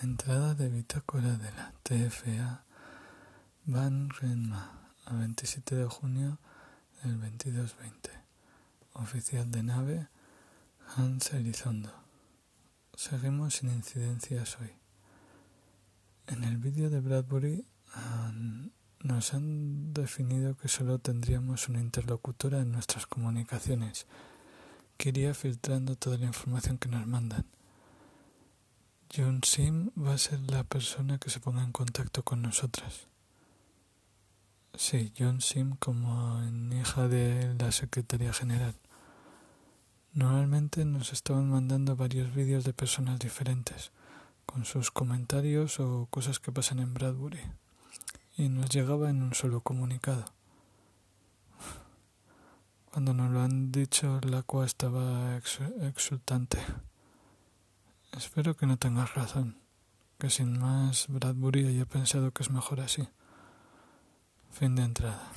Entrada de bitácora de la TFA Van Renma a 27 de junio del 2220. Oficial de nave Hans Elizondo. Seguimos sin incidencias hoy. En el vídeo de Bradbury nos han definido que solo tendríamos una interlocutora en nuestras comunicaciones que iría filtrando toda la información que nos mandan John Sim va a ser la persona que se ponga en contacto con nosotras. Sí, John Sim como hija de la Secretaría General. Normalmente nos estaban mandando varios vídeos de personas diferentes, con sus comentarios o cosas que pasan en Bradbury, y nos llegaba en un solo comunicado. Cuando nos lo han dicho, la cual estaba exultante. Espero que no tengas razón, que sin más Bradbury haya pensado que es mejor así. Fin de entrada.